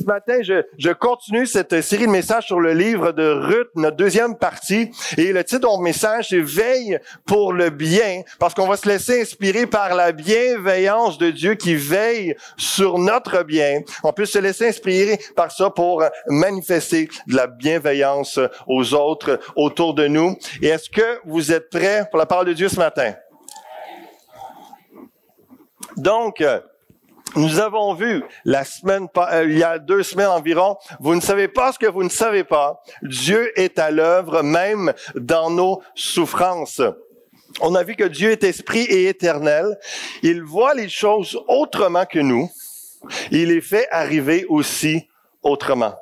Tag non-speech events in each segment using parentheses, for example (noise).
ce matin, je, continue cette série de messages sur le livre de Ruth, notre deuxième partie. Et le titre de mon message, c'est Veille pour le bien, parce qu'on va se laisser inspirer par la bienveillance de Dieu qui veille sur notre bien. On peut se laisser inspirer par ça pour manifester de la bienveillance aux autres autour de nous. Et est-ce que vous êtes prêts pour la parole de Dieu ce matin? Donc, nous avons vu la semaine, euh, il y a deux semaines environ, vous ne savez pas ce que vous ne savez pas. Dieu est à l'œuvre même dans nos souffrances. On a vu que Dieu est esprit et éternel. Il voit les choses autrement que nous. Il les fait arriver aussi autrement.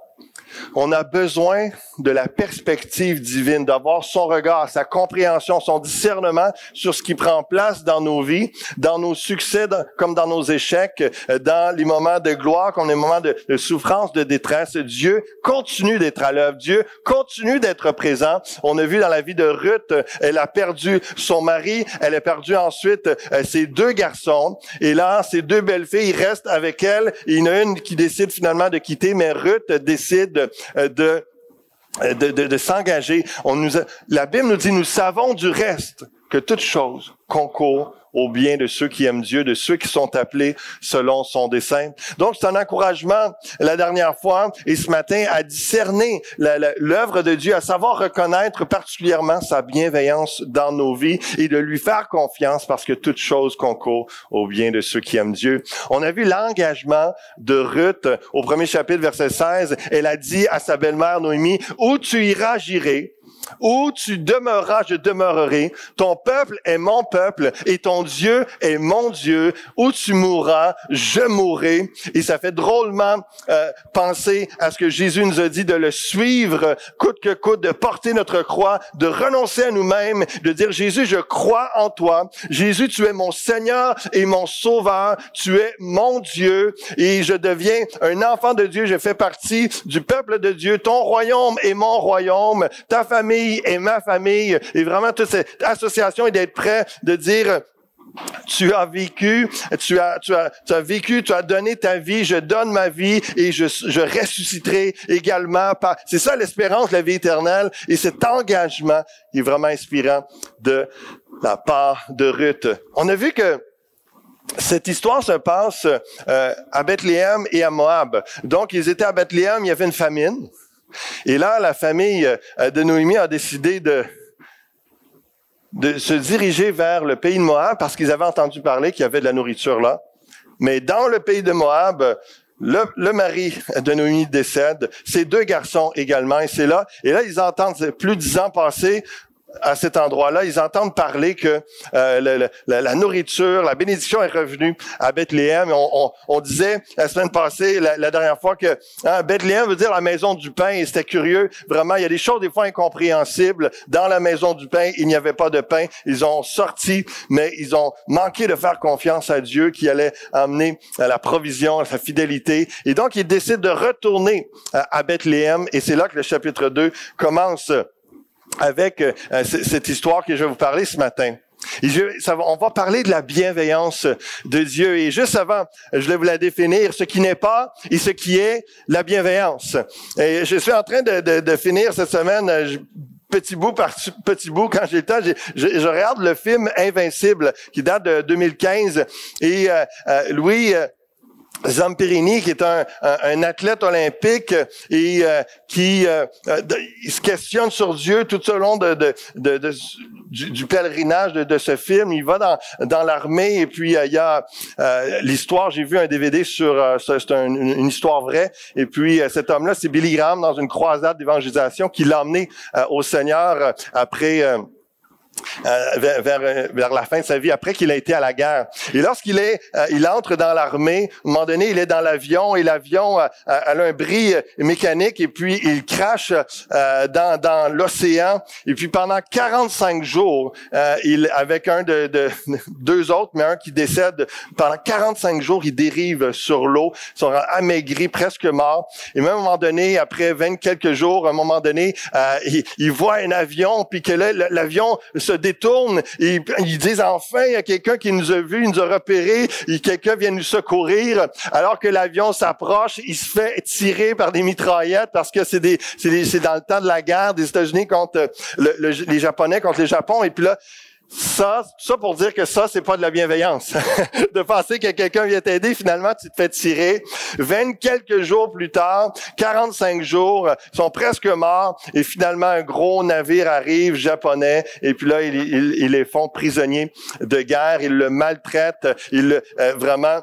On a besoin de la perspective divine, d'avoir son regard, sa compréhension, son discernement sur ce qui prend place dans nos vies, dans nos succès comme dans nos échecs, euh, dans les moments de gloire comme les moments de, souffrance, de détresse. Dieu continue d'être à l'œuvre. Dieu continue d'être présent. On a vu dans la vie de Ruth, elle a perdu son mari, elle a perdu ensuite euh, ses deux garçons. Et là, ces deux belles filles restent avec elle. Il y en a une qui décide finalement de quitter, mais Ruth décide euh, de de, de, s'engager. On nous la Bible nous dit, nous savons du reste que toute chose concourt au bien de ceux qui aiment Dieu, de ceux qui sont appelés selon son dessein. Donc, c'est un encouragement la dernière fois et ce matin à discerner l'œuvre de Dieu, à savoir reconnaître particulièrement sa bienveillance dans nos vies et de lui faire confiance parce que toute chose concourt au bien de ceux qui aiment Dieu. On a vu l'engagement de Ruth au premier chapitre, verset 16. Elle a dit à sa belle-mère Noémie, où tu iras, j'irai où tu demeureras, je demeurerai. Ton peuple est mon peuple et ton Dieu est mon Dieu. Où tu mourras, je mourrai. Et ça fait drôlement euh, penser à ce que Jésus nous a dit de le suivre coûte que coûte, de porter notre croix, de renoncer à nous-mêmes, de dire Jésus, je crois en toi. Jésus, tu es mon Seigneur et mon Sauveur. Tu es mon Dieu et je deviens un enfant de Dieu. Je fais partie du peuple de Dieu. Ton royaume est mon royaume. Ta famille et ma famille et vraiment toute cette association et d'être prêt de dire tu as vécu, tu as, tu as, tu as vécu, tu as donné ta vie, je donne ma vie et je, je ressusciterai également. C'est ça l'espérance la vie éternelle et cet engagement est vraiment inspirant de la part de Ruth. On a vu que cette histoire se passe euh, à Bethléem et à Moab. Donc, ils étaient à Bethléem, il y avait une famine. Et là, la famille euh, de Noémie a décidé de, se diriger vers le pays de Moab parce qu'ils avaient entendu parler qu'il y avait de la nourriture là. Mais dans le pays de Moab, le, le, mari de Noémie décède, ses deux garçons également, et c'est là. Et là, ils entendent plus de dix ans passés à cet endroit-là, ils entendent parler que euh, la, nourriture, la bénédiction est revenue à Bethléem. On, on, disait la semaine passée, la, dernière fois, que hein, Bethléem veut dire la maison du pain. Et c'était curieux. Vraiment, il y a des choses des fois incompréhensibles. Dans la maison du pain, il n'y avait pas de pain. Ils ont sorti, mais ils ont manqué de faire confiance à Dieu qui allait amener la provision, sa fidélité. Et donc, ils décident de retourner à Bethléem. Et c'est là que le chapitre 2 commence avec euh, cette histoire que je vais vous parler ce matin. on va parler de la bienveillance de Dieu. Et juste avant, je vais vous la définir, ce qui n'est pas et ce qui est la bienveillance. Et je suis en train de, finir cette semaine, euh, petit bout par petit bout, quand j'ai le temps, je, regarde le film Invincible, qui date de 2015. Et euh, Louis Zamperini, qui est un, un, athlète olympique et euh, qui euh, euh, se questionne sur Dieu tout au long de, de, de, du, pèlerinage de, ce film. Il va dans, dans l'armée et puis il y a l'histoire. J'ai vu un DVD sur c'est une histoire vraie. Et puis cet homme-là, c'est Billy Graham dans une croisade d'évangélisation qui l'a emmené au Seigneur après euh, vers, vers, vers, la fin de sa vie, après qu'il a été à la guerre. Et lorsqu'il est, euh, il entre dans l'armée, à un moment donné, il est dans l'avion et l'avion a, a, un bris mécanique et puis il crache euh, dans, dans l'océan. Et puis pendant 45 jours, il, avec un de, de, (laughs) deux autres, mais un qui décède, pendant 45 jours, il dérive sur l'eau, ils sont amaigris, presque morts. Et même à un moment donné, après 20 quelques jours, à un moment donné, il, il voit un avion, puis que l'avion se détournent, ils, ils disent enfin, il y a quelqu'un qui nous a vus, il nous a repérés, quelqu'un vient nous secourir. Alors que l'avion s'approche, il se fait tirer par des mitraillettes parce que c'est des, c'est dans le temps de la guerre des États-Unis contre les Japonais contre les Japon. Et puis là, ça, ça pour dire que ça, c'est pas de la bienveillance. (laughs) de penser que quelqu'un vient t'aider, finalement, tu te fais tirer. Vingt quelques jours plus tard, 45 jours, ils sont presque morts, et finalement, un gros navire arrive, japonais, et puis là, ils, les font prisonniers de guerre, ils le maltraitent, ils euh, vraiment,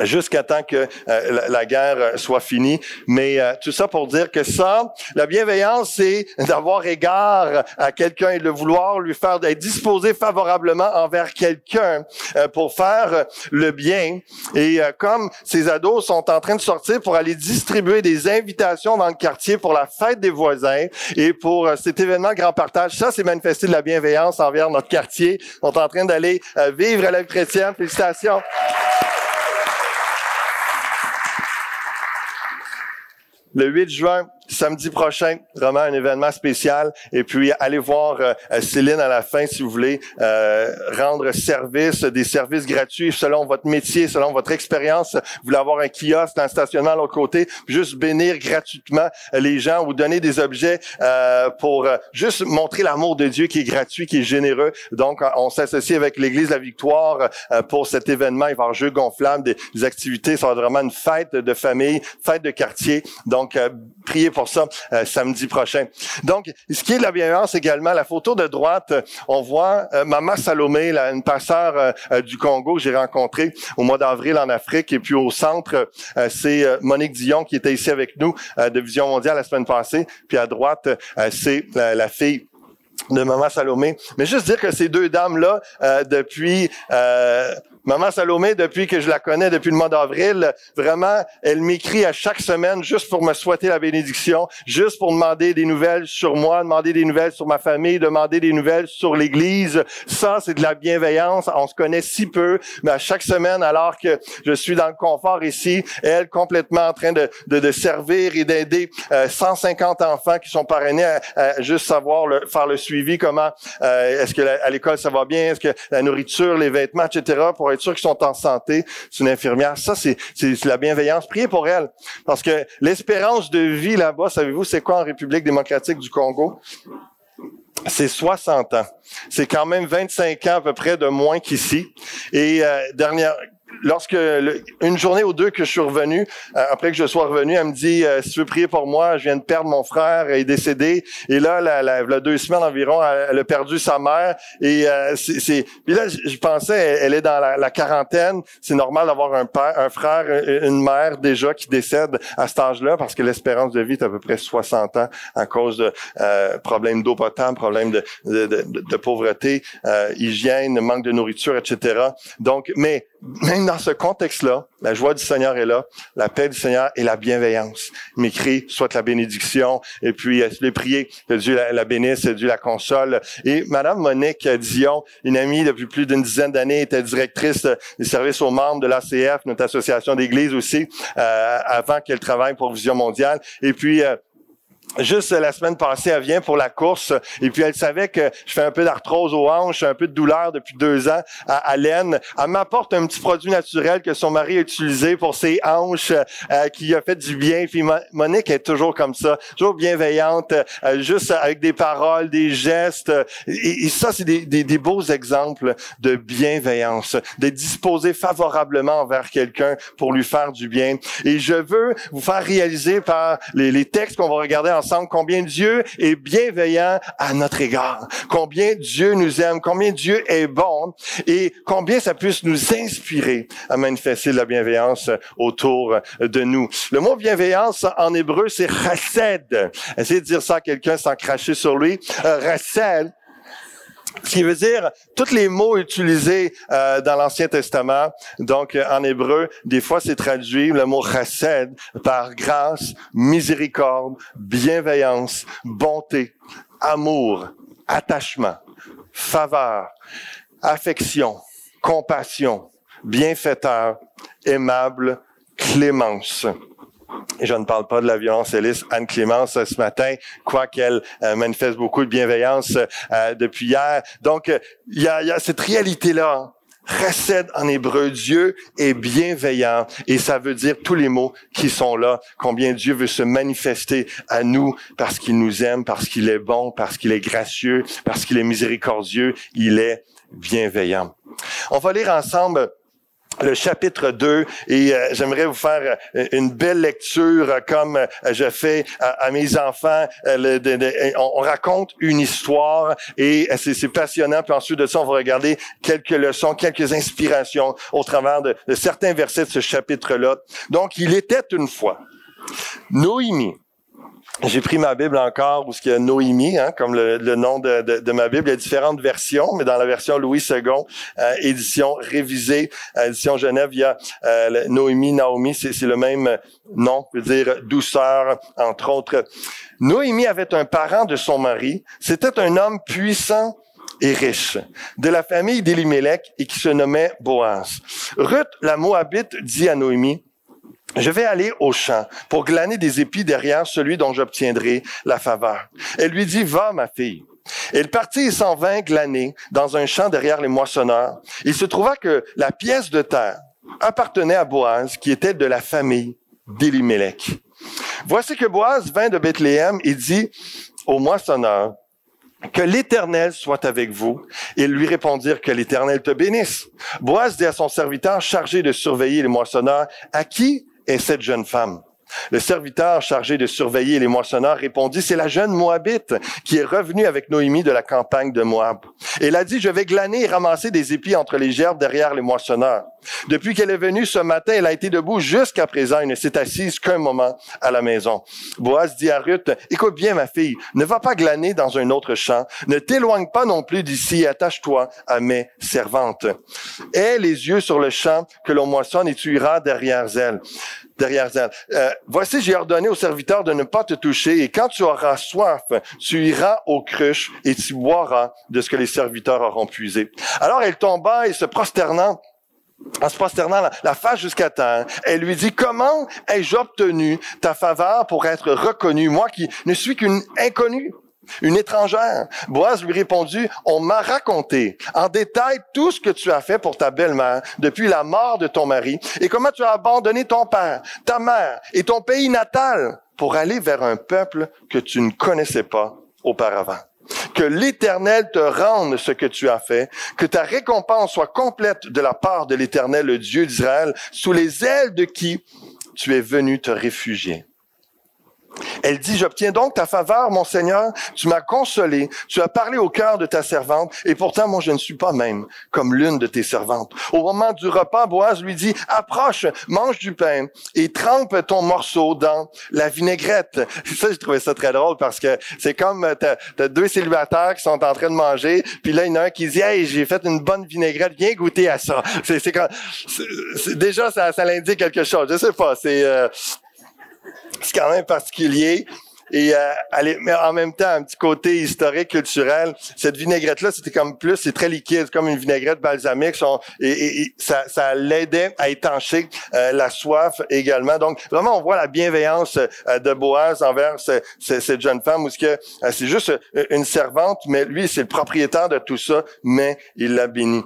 jusqu'à temps que euh, la, guerre soit finie. Mais euh, tout ça pour dire que ça, la bienveillance, c'est d'avoir égard à quelqu'un et de vouloir lui faire, d'être disposé favorablement envers quelqu'un euh, pour faire le bien. Et comme ces ados sont en train de sortir pour aller distribuer des invitations dans le quartier pour la fête des voisins et pour cet événement grand partage, ça, c'est manifester de la bienveillance envers notre quartier. On est en train d'aller vivre à la vie chrétienne. Félicitations. Le 8 juin, samedi prochain, vraiment un événement spécial. Et puis, allez voir euh, Céline à la fin si vous voulez euh, rendre service, des services gratuits selon votre métier, selon votre expérience. Vous voulez avoir un kiosque, un stationnement à l'autre côté, juste bénir gratuitement les gens ou donner des objets euh, pour juste montrer l'amour de Dieu qui est gratuit, qui est généreux. Donc, on s'associe avec l'Église La Victoire pour cet événement. Il va y avoir jeux des, activités. Ça va être vraiment une fête de famille, fête de quartier. Donc, priez pour ça euh, samedi prochain. Donc, ce qui est de la bienveillance également, la photo de droite, on voit euh, Maman Salomé, une passeure euh, du Congo que j'ai rencontrée au mois d'avril en Afrique. Et puis au centre, c'est Monique Dion qui était ici avec nous de Vision mondiale la semaine passée. Puis à droite, c'est la fille de Maman Salomé. Mais juste dire que ces deux dames-là, depuis Maman Salomé, depuis que je la connais, depuis le mois d'avril, vraiment, elle m'écrit à chaque semaine juste pour me souhaiter la bénédiction, juste pour demander des nouvelles sur moi, demander des nouvelles sur ma famille, demander des nouvelles sur l'Église. Ça, c'est de la bienveillance. On se connaît si peu, mais à chaque semaine, alors que je suis dans le confort ici, elle complètement en train de, de, de servir et d'aider 150 euh, enfants qui sont parrainés à, juste savoir le, faire le suivi, comment euh, est-ce que à l'école ça va bien, est-ce que la nourriture, les vêtements, etc. pour sûr qu'ils sont en santé. C'est une infirmière. Ça, c'est, la bienveillance. Priez pour elle. Parce que l'espérance de vie là-bas, savez-vous, c'est quoi en République démocratique du Congo? c'est 60 ans. C'est quand même 25 ans à peu près de moins qu'ici. Et euh, dernière, lorsque une journée ou deux que je suis revenu, euh, après que je sois revenu, elle me dit euh, si tu veux prier pour moi, je viens de perdre mon frère, il est décédé. Et là, la, la, deux semaines environ, elle, a perdu sa mère. Et euh, c'est, puis là, je, pensais, elle, est dans la, quarantaine. C'est normal d'avoir un père, un frère, une mère déjà qui décède à cet âge-là, parce que l'espérance de vie est à peu près 60 ans à cause de problèmes d'eau potable, problèmes de, de, de, de pauvreté, hygiène, manque de nourriture, etc. Donc, mais même dans ce contexte-là, la joie du Seigneur est là, la paix du Seigneur et la bienveillance. Il m'écrit soit la bénédiction, et puis je l'ai prié que Dieu la, la bénisse, que Dieu la console. Et Madame Monique Dion, une amie depuis plus d'une dizaine d'années, était directrice des services aux membres de l'ACF, notre association d'église aussi, euh, avant qu'elle travaille pour Vision mondiale. Et puis euh, Juste la semaine passée, elle vient pour la course et puis elle savait que je fais un peu d'arthrose aux hanches, un peu de douleur depuis deux ans à, laine. Elle m'apporte un petit produit naturel que son mari a utilisé pour ses hanches, euh, qui a fait du bien. Puis Monique est toujours comme ça, toujours bienveillante, euh, juste avec des paroles, des gestes. Et, ça, c'est des, beaux exemples de bienveillance, de disposer favorablement envers quelqu'un pour lui faire du bien. Et je veux vous faire réaliser par les textes qu'on va regarder combien Dieu est bienveillant à notre égard, combien Dieu nous aime, combien Dieu est bon et combien ça puisse nous inspirer à manifester la bienveillance autour de nous. Le mot bienveillance en hébreu, c'est chesed. Essayez de dire ça à quelqu'un sans cracher sur lui. Euh, ce qui veut dire tous les mots utilisés euh, dans l'Ancien Testament, donc euh, en hébreu, des fois c'est traduit le mot chesed par grâce, miséricorde, bienveillance, bonté, amour, attachement, faveur, affection, compassion, bienfaiteur, aimable, clémence. Je ne parle pas de la violoncelliste Anne-Clémence ce matin, quoiqu'elle euh, manifeste beaucoup de bienveillance euh, depuis hier. Donc, il y, a, y a cette réalité-là. Hein. Recède en hébreu, Dieu est bienveillant et ça veut dire tous les mots qui sont là, combien Dieu veut se manifester à nous parce qu'il nous aime, parce qu'il est bon, parce qu'il est gracieux, parce qu'il est miséricordieux, il est bienveillant. On va lire ensemble le chapitre 2 et euh, j'aimerais vous faire euh, une belle lecture euh, comme je fais à, mes enfants. on, raconte une histoire et c'est passionnant. Puis ensuite de ça, on va regarder quelques leçons, quelques inspirations au travers de, de certains versets de ce chapitre-là. Donc, il était une fois Noémie j'ai pris ma Bible encore, où ce y a Noémie, hein, comme le, nom de, de, ma Bible. Il y a différentes versions, mais dans la version Louis II, euh, édition révisée, euh, édition Genève, il y a euh, Noémie, Naomi, c'est le même nom, veut dire douceur, entre autres. Noémie avait un parent de son mari. C'était un homme puissant et riche, de la famille d'Élimélec et qui se nommait Boaz. Ruth, la Moabite, dit à Noémie, je vais aller au champ pour glaner des épis derrière celui dont j'obtiendrai la faveur. Elle lui dit, va, ma fille. Elle partit et s'en vint glaner dans un champ derrière les moissonneurs. Il se trouva que la pièce de terre appartenait à Boaz, qui était de la famille d'Elimelech. Voici que Boaz vint de Bethléem et dit aux moissonneurs, que l'Éternel soit avec vous. Ils lui répondirent que l'Éternel te bénisse. Boaz dit à son serviteur chargé de surveiller les moissonneurs, à qui est cette jeune femme. Le serviteur chargé de surveiller les moissonneurs répondit, c'est la jeune Moabite qui est revenue avec Noémie de la campagne de Moab. Elle a dit, je vais glaner et ramasser des épis entre les gerbes derrière les moissonneurs. Depuis qu'elle est venue ce matin, elle a été debout jusqu'à présent et ne s'est assise qu'un moment à la maison. Boaz dit à Ruth, écoute bien ma fille, ne va pas glaner dans un autre champ, ne t'éloigne pas non plus d'ici, attache-toi à mes servantes. Aie les yeux sur le champ que l'on moissonne et tu iras derrière elle derrière elle. Euh, voici, j'ai ordonné aux serviteurs de ne pas te toucher, et quand tu auras soif, tu iras aux cruches et tu boiras de ce que les serviteurs auront puisé. Alors elle tomba et se prosternant, en se prosternant la, face jusqu'à terre, elle lui dit, comment ai-je obtenu ta faveur pour être reconnu, moi qui ne suis qu'une inconnue? Une étrangère. Boaz lui répondit, on m'a raconté en détail tout ce que tu as fait pour ta belle-mère depuis la mort de ton mari et comment tu as abandonné ton père, ta mère et ton pays natal pour aller vers un peuple que tu ne connaissais pas auparavant. Que l'Éternel te rende ce que tu as fait, que ta récompense soit complète de la part de l'Éternel, le Dieu d'Israël, sous les ailes de qui tu es venu te réfugier. Elle dit, j'obtiens donc ta faveur, mon Seigneur, tu m'as consolé, tu as parlé au cœur de ta servante, et pourtant moi je ne suis pas même comme l'une de tes servantes. Au moment du repas, Boaz lui dit, approche, mange du pain et trempe ton morceau dans la vinaigrette. (laughs) Ça, j'ai trouvé ça très drôle parce que c'est comme, euh, t'as as deux célibataires qui sont en train de manger, puis là, il y en a un qui dit, hey, j'ai fait une bonne vinaigrette, viens goûter à ça. C'est, déjà, ça, ça l'indique quelque chose. Je sais pas, c'est, euh, c'est quand même particulier. Et euh, mais en même temps, un petit côté historique, culturel. Cette vinaigrette-là, c'était comme plus, c'est très liquide, comme une vinaigrette balsamique. et, ça, ça l'aidait à étancher euh, la soif également. Donc, vraiment, on voit la bienveillance euh, de Boaz envers cette jeune femme, où que c'est juste une servante, mais lui, c'est le propriétaire de tout ça, mais il l'a béni.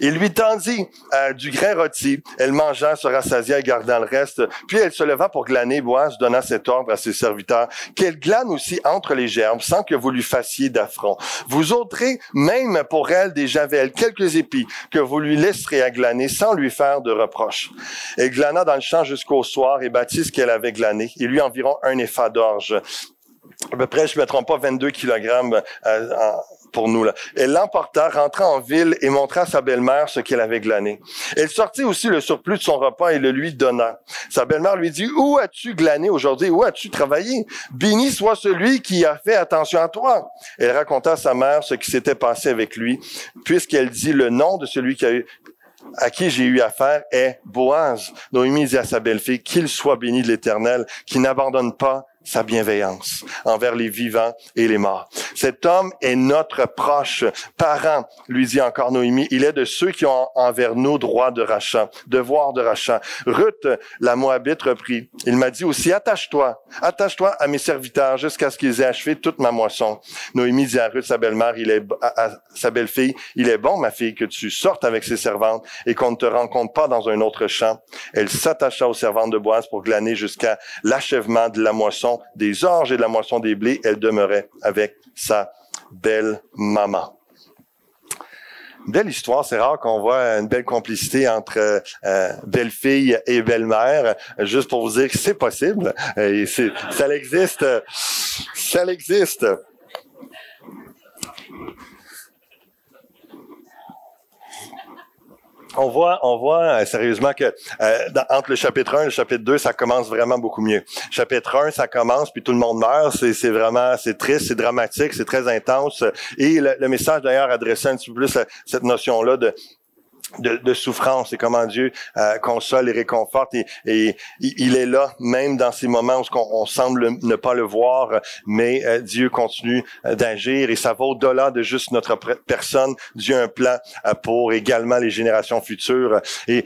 Il lui tendit euh, du grain rôti. Elle mangea, se rassasia et garda le reste. Puis elle se leva pour glaner. Boaz donna cet ordre à ses serviteurs qu'elle glane aussi entre les gerbes sans que vous lui fassiez d'affront. Vous ôterez même pour elle des javelles, quelques épis que vous lui laisserez à glaner sans lui faire de reproches. Elle glana dans le champ jusqu'au soir et bâtit ce qu'elle avait glané. Il lui environ un effa d'orge à peu près, je ne me pas, 22 kilogrammes euh, pour nous. Là. Elle l'emporta, rentra en ville et montra à sa belle-mère ce qu'elle avait glané. Elle sortit aussi le surplus de son repas et le lui donna. Sa belle-mère lui dit, où as-tu glané aujourd'hui? Où as-tu travaillé? Béni soit celui qui a fait attention à toi. Elle raconta à sa mère ce qui s'était passé avec lui, puisqu'elle dit le nom de celui qui a eu, à qui j'ai eu affaire est Boaz. Noémie dit à sa belle-fille, qu'il soit béni de l'Éternel, qui n'abandonne pas sa bienveillance envers les vivants et les morts. Cet homme est notre proche. Parent, lui dit encore Noémie, il est de ceux qui ont envers nous droit de rachat, devoir de rachat. Ruth, la Moabite, reprit. Il m'a dit aussi, attache-toi, attache-toi à mes serviteurs jusqu'à ce qu'ils aient achevé toute ma moisson. Noémie dit à Ruth, sa belle-mère, il est, à, sa belle-fille, il est bon, ma fille, que tu sortes avec ses servantes et qu'on ne te rencontre pas dans un autre champ. Elle s'attacha aux servantes de Boise pour glaner jusqu'à l'achèvement de la moisson des orges et de la moisson des blés. Elle demeurait avec sa belle maman belle histoire. C'est rare qu'on voit une belle complicité entre euh, belle-fille et belle-mère. Juste pour vous dire que c'est possible. Ça existe. Ça existe. On voit, on voit euh, sérieusement que euh, entre le chapitre 1 et le chapitre 2, ça commence vraiment beaucoup mieux. Chapitre 1, ça commence, puis tout le monde meurt. C'est, vraiment, c'est triste, c'est dramatique, c'est très intense. Et le, message d'ailleurs adressait un petit peu plus cette notion-là de de, de, souffrance et comment Dieu euh, console et réconforte. Et, et, il est là même dans ces moments où on, semble ne pas le voir mais euh, Dieu continue euh, d'agir et ça va au-delà de juste notre personne. Dieu a un plan pour également les générations futures. Et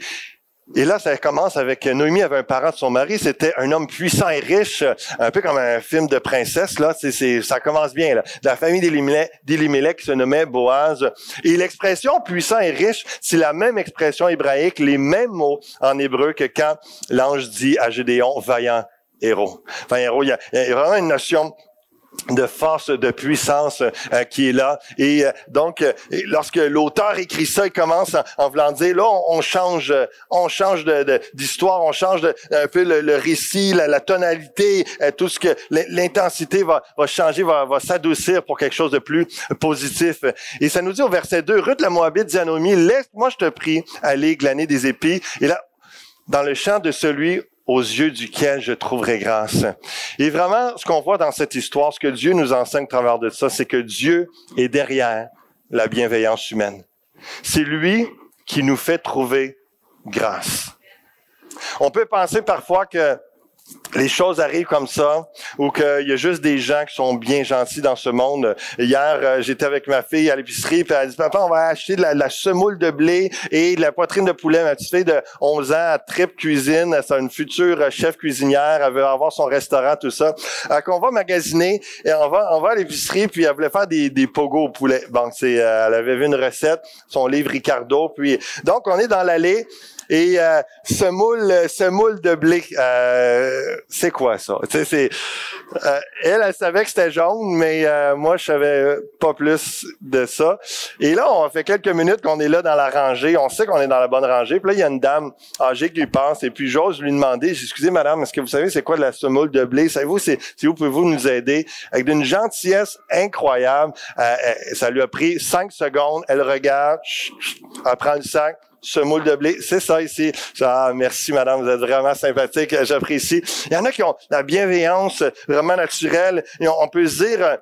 et là, ça commence avec Noémie avait un parent de son mari, c'était un homme puissant et riche, un peu comme un film de princesse. Là, c'est, ça commence bien. Là. De la famille d'Élimélec qui se nommait Boaz. Et l'expression puissant et riche, c'est la même expression hébraïque, les mêmes mots en hébreu que quand l'ange dit à Gédéon vaillant héros. Vaillant héros, il y a vraiment une notion de force, de puissance euh, qui est là. Et euh, donc, euh, lorsque l'auteur écrit ça, il commence en, voulant dire, là, on, change, on change d'histoire, on change de, un peu le, récit, la, tonalité, tout ce que l'intensité va, va changer, va, va s'adoucir pour quelque chose de plus positif. Et ça nous dit au verset 2, Ruth la Moabite dit à laisse-moi, je te prie, aller glaner des épis. Et là, dans le champ de celui aux yeux duquel je trouverai grâce. Et vraiment, ce qu'on voit dans cette histoire, ce que Dieu nous enseigne à travers de ça, c'est que Dieu est derrière la bienveillance humaine. C'est lui qui nous fait trouver grâce. On peut penser parfois que les choses arrivent comme ça, ou qu'il y a juste des gens qui sont bien gentils dans ce monde. Hier, euh, j'étais avec ma fille à l'épicerie, puis elle dit, papa, on va acheter de la, semoule de blé et de la poitrine de poulet. Ma petite fille de 11 ans, à trip cuisine, c'est une future chef cuisinière, elle veut avoir son restaurant, tout ça. Alors qu'on va magasiner, et on va, on va à l'épicerie, puis elle voulait faire des, des pogos au poulet. Bon, c'est, euh, elle avait vu une recette, son livre Ricardo, puis donc on est dans l'allée, et euh, ce moule, ce moule de blé, euh, c'est quoi ça? C'est euh, elle, elle savait que c'était jaune, mais moi, je savais pas plus de ça. Et là, on fait quelques minutes qu'on est là dans la rangée. On sait qu'on est dans la bonne rangée. Puis là, il y a une dame âgée qui lui passe. Et puis j'ose lui demander, excusez madame, est-ce que vous savez c'est quoi la semoule de blé? Savez-vous, si vous pouvez-vous nous aider? Avec d'une gentillesse incroyable. ça lui a pris cinq secondes. Elle regarde, elle prend le sac ce moule de blé. C'est ça ici. Ah, merci, madame, vous êtes vraiment sympathique, j'apprécie. Il y en a qui ont la bienveillance vraiment naturelle. Et on, peut se dire,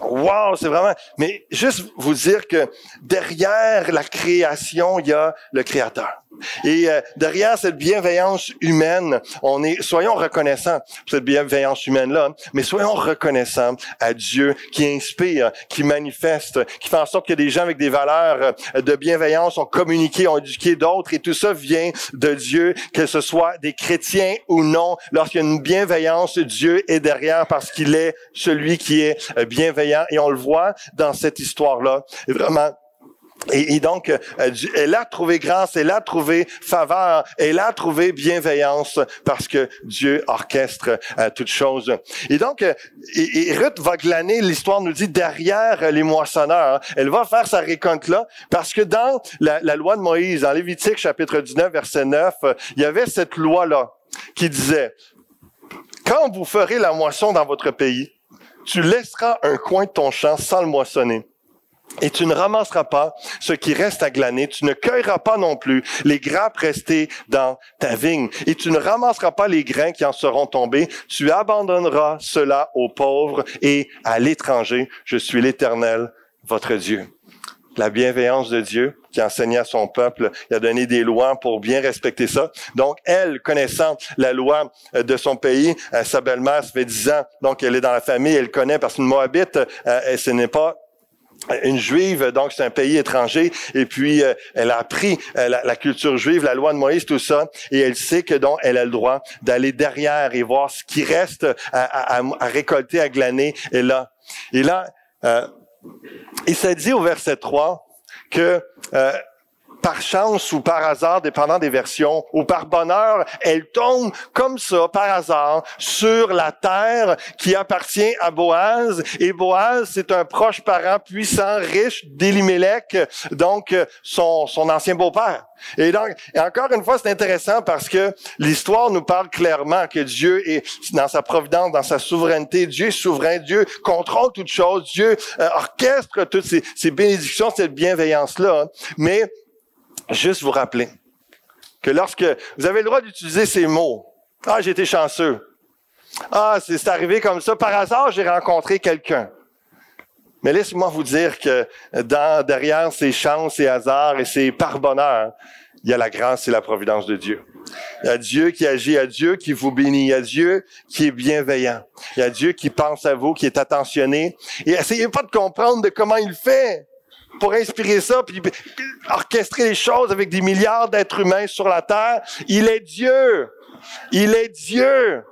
Wow, c'est vraiment. Mais juste vous dire que derrière la création, il y a le Créateur. Et euh, derrière cette bienveillance humaine, on est, soyons reconnaissants pour cette bienveillance humaine-là, mais soyons reconnaissants à Dieu qui inspire, qui manifeste, qui fait en sorte que des gens avec des valeurs euh, de bienveillance ont communiqué, ont éduqué d'autres, et tout ça vient de Dieu, que ce soit des chrétiens ou non. Lorsqu'il y a une bienveillance, Dieu est derrière parce qu'il est celui qui est euh, bienveillant, et on le voit dans cette histoire-là. Vraiment, et, donc, euh, elle a trouvé grâce, elle a trouvé faveur, elle a trouvé bienveillance parce que Dieu orchestre euh, toutes choses. Et donc, euh, Ruth va glaner, l'histoire nous dit, derrière les moissonneurs. Elle va faire sa récolte là parce que dans la, la loi de Moïse, dans Lévitique chapitre 19, verset 9, il y avait cette loi-là qui disait, quand vous ferez la moisson dans votre pays, tu laisseras un coin de ton champ sans le moissonner et tu ne ramasseras pas ce qui reste à glaner, tu ne cueilleras pas non plus les grappes restées dans ta vigne, et tu ne ramasseras pas les grains qui en seront tombés, tu abandonneras cela aux pauvres et à l'étranger. Je suis l'Éternel, votre Dieu. la bienveillance de Dieu qui enseignait à son peuple, il a donné des lois pour bien respecter ça. Donc, elle, connaissant la loi euh, de son pays, euh, sa belle-mère, ça fait dix ans, donc elle est dans la famille, elle connaît, parce qu'une Moabite, euh, ce n'est pas une juive, donc c'est un pays étranger, et puis elle a appris la, culture juive, la loi de Moïse, tout ça, et elle sait que donc elle a le droit d'aller derrière et voir ce qui reste à, récolter, à glaner, et là. Et là, il s'est dit au verset 3 que euh, par chance ou par hasard, dépendant des versions, ou par bonheur, elle tombe comme ça, par hasard, sur la terre qui appartient à Boaz. Et Boaz, c'est un proche parent puissant, riche d'Elimelech, donc son, son ancien beau-père. Et donc, encore une fois, c'est intéressant parce que l'histoire nous parle clairement que Dieu est dans sa providence, dans sa souveraineté. Dieu est souverain. Dieu contrôle toutes choses. Dieu euh, orchestre toutes ces, ces bénédictions, cette bienveillance-là. Mais juste vous rappeler que lorsque vous avez le droit d'utiliser ces mots, ah, j'ai été chanceux. Ah, c'est arrivé comme ça. Par hasard, j'ai rencontré quelqu'un. Mais laissez-moi vous dire que derrière ces chances, ces hasards et ces par bonheur, il y a la grâce et la providence de Dieu. Il y a Dieu qui agit, il y a Dieu qui vous bénit, il y a Dieu qui est bienveillant, il y a Dieu qui pense à vous, qui est attentionné. Et essayez pas de comprendre de comment il fait pour inspirer ça, puis orchestrer les choses avec des milliards d'êtres humains sur la terre. Il est Dieu. Il est Dieu.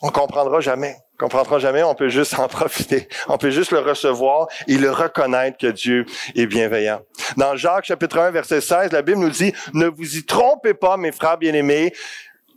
On comprendra jamais. On comprendra jamais. On peut juste (laughs) en profiter. On peut juste le recevoir et le reconnaître que Dieu est bienveillant. Dans Jacques chapitre 1 verset 16, la Bible nous dit, ne vous y trompez pas, mes frères bien-aimés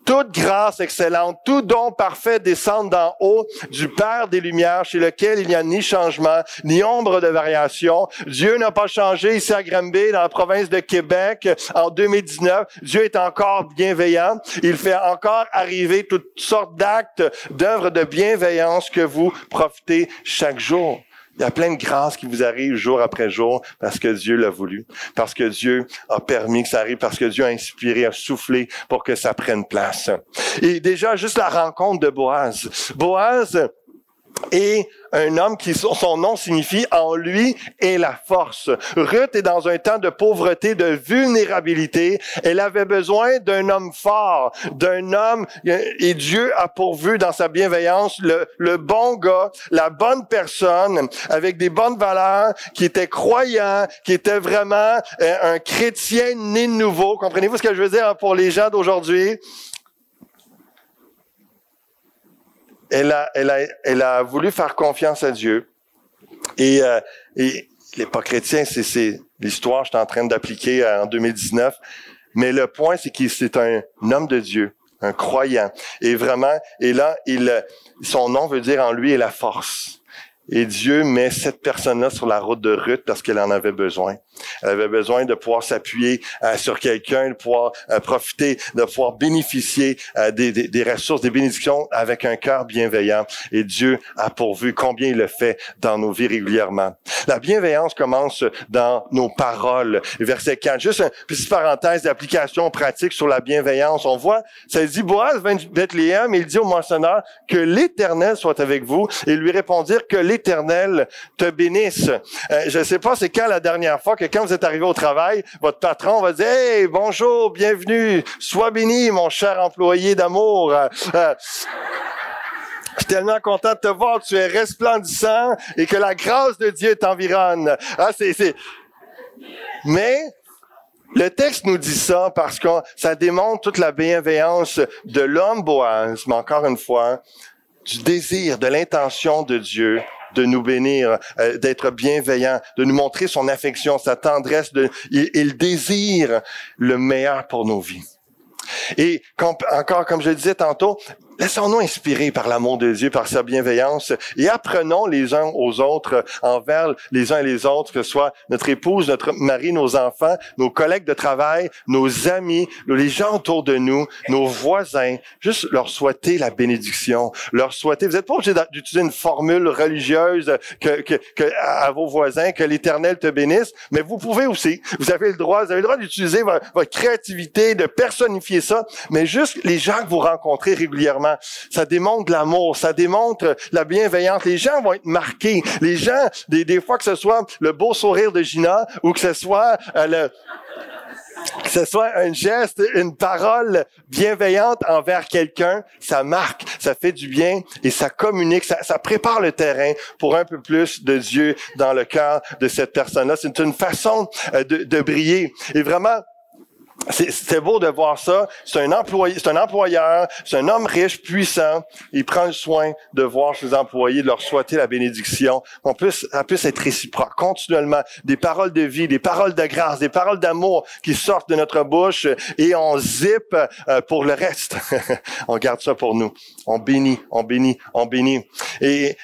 toute grâce excellente, tout don parfait descend d'en haut du Père des Lumières, chez lequel il n'y a ni changement, ni ombre de variation. Dieu n'a pas changé ici à Granby, dans la province de Québec, en 2019. Dieu est encore bienveillant. Il fait encore arriver toutes sortes d'actes, d'œuvres de bienveillance que vous profitez chaque jour. Il y a plein de grâces qui vous arrivent jour après jour parce que Dieu l'a voulu, parce que Dieu a permis que ça arrive, parce que Dieu a inspiré, a soufflé pour que ça prenne place. Et déjà, juste la rencontre de Boaz. Boaz, et un homme qui son nom signifie en lui est la force. Ruth est dans un temps de pauvreté, de vulnérabilité. Elle avait besoin d'un homme fort, d'un homme et Dieu a pourvu dans sa bienveillance le, bon gars, la bonne personne avec des bonnes valeurs, qui était croyant, qui était vraiment euh, un chrétien né de nouveau. Comprenez-vous ce que je veux dire pour les gens d'aujourd'hui? Elle a, elle a, elle a voulu faire confiance à Dieu. Et, euh, et les pas chrétiens, c'est l'histoire je suis en train d'appliquer euh, en 2019. Mais le point, c'est qu'il c'est un homme de Dieu, un croyant. Et vraiment, et là, il, son nom veut dire en lui est la force. Et Dieu met cette personne-là sur la route de Ruth parce qu'elle en avait besoin. Elle avait besoin de pouvoir s'appuyer euh, sur quelqu'un, de pouvoir euh, profiter, de pouvoir bénéficier euh, des, des, des, ressources, des bénédictions avec un cœur bienveillant. Et Dieu a pourvu combien il le fait dans nos vies régulièrement. La bienveillance commence dans nos paroles. Verset 4. Juste une petite parenthèse d'application pratique sur la bienveillance. On voit, ça dit, Boaz Bethléem, il dit au mentionneur que l'Éternel soit avec vous et lui répondirent que l'Éternel te bénisse. je ne sais pas c'est quand la dernière fois que quand vous êtes arrivé au travail, votre patron va dire, hey, bonjour, bienvenue, sois béni, mon cher employé d'amour. Euh, euh, je suis tellement content de te voir, tu es resplendissant et que la grâce de Dieu t'environne. Ah, c'est. Mais le texte nous dit ça parce que ça démontre toute la bienveillance de l'homme Boaz, mais encore une fois, du désir, de l'intention de Dieu de nous bénir, euh, d'être bienveillant, de nous montrer son affection, sa tendresse. De, il, désire le meilleur pour nos vies. Et encore, comme je le disais tantôt, Laissons-nous inspirer par l'amour de Dieu, par sa bienveillance, et apprenons les uns aux autres, envers les uns et les autres, que ce soit notre épouse, notre mari, nos enfants, nos collègues de travail, nos amis, les gens autour de nous, nos voisins, juste leur souhaiter la bénédiction, leur souhaiter. Vous n'êtes pas obligé d'utiliser une formule religieuse que, que, que, à vos voisins, que l'Éternel te bénisse, mais vous pouvez aussi. Vous avez le droit, vous avez le droit d'utiliser votre, votre créativité, de personnifier ça, mais juste les gens que vous rencontrez régulièrement Ça démontre l'amour, ça démontre la bienveillance. Les gens vont être marqués. Les gens, des, fois que ce soit le beau sourire de Gina ou que ce soit euh, que ce soit un geste, une parole bienveillante envers quelqu'un, ça marque, ça fait du bien et ça communique, ça, ça, prépare le terrain pour un peu plus de Dieu dans le cœur de cette personne-là. C'est une façon euh, de, de briller. Et vraiment, c'est beau de voir ça. C'est un employé, c'est un employeur, c'est un homme riche, puissant. Il prend le soin de voir ses employés, de leur souhaiter la bénédiction. On puisse, ça puisse être réciproque, continuellement. Des paroles de vie, des paroles de grâce, des paroles d'amour qui sortent de notre bouche et on zip euh, pour le reste. (laughs) on garde ça pour nous. On bénit, on bénit, on bénit. Et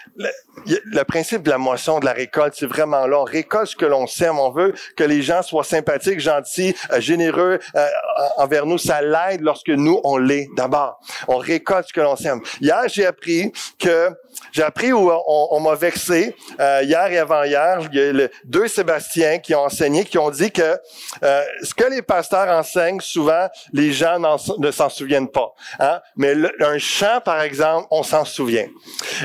le principe de la moisson, de la récolte, c'est vraiment là. On récolte ce que l'on sème. On veut que les gens soient sympathiques, gentils, euh, généreux euh, envers nous. Ça l'aide lorsque nous, on l'est d'abord. On récolte ce que l'on sème. Hier, j'ai appris que j'ai appris où on, m'a vexé euh, hier et avant-hier. Il y a le, deux Sébastien qui ont enseigné, qui ont dit que ce que les pasteurs enseignent, souvent, les gens ne s'en souviennent pas. Hein? Mais un chant, par exemple, on s'en souvient.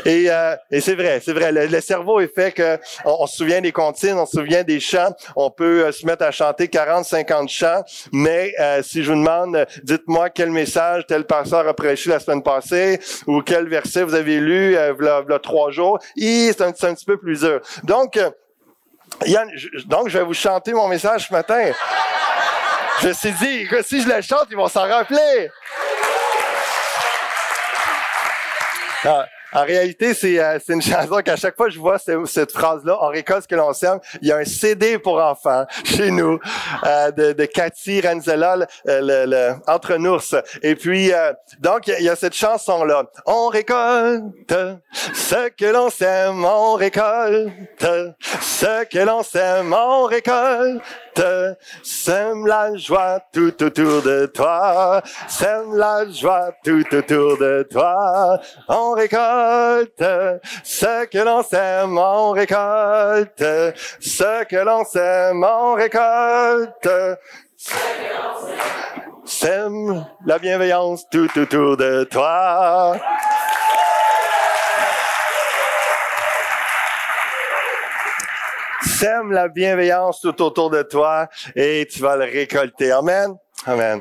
Et, et c'est vrai c'est vrai. Le, cerveau est fait que on, se souvient des comptines, on se souvient des chants. On peut euh, se mettre à chanter 40, 50 chants. Mais euh, si je vous demande, euh, dites-moi quel message tel pasteur a prêché la semaine passée ou quel verset vous avez lu euh, trois jours, c'est un, petit peu plus dur. Donc, Yann, donc je vais vous chanter mon message ce matin. Je me suis dit, si je le chante, ils vont s'en rappeler. Ah, en réalité, c'est euh, une (laughs) chanson qu'à chaque fois je vois cette, cette phrase-là, on récolte ce que l'on sème. Il y a un CD pour enfants (laughs) chez nous euh, de, de Cathy Renzella, le, le, Entre Nours. Et puis, euh, donc, il y, a cette chanson-là. On récolte ce que l'on sème, on récolte ce que l'on sème, on récolte Sème la joie tout autour de toi. Sème la joie tout autour de toi. On récolte ce que l'on sème, on récolte ce que l'on sème, on récolte. Sème la bienveillance tout autour de toi. Sème la bienveillance tout autour de toi et tu vas le récolter. Amen. Amen.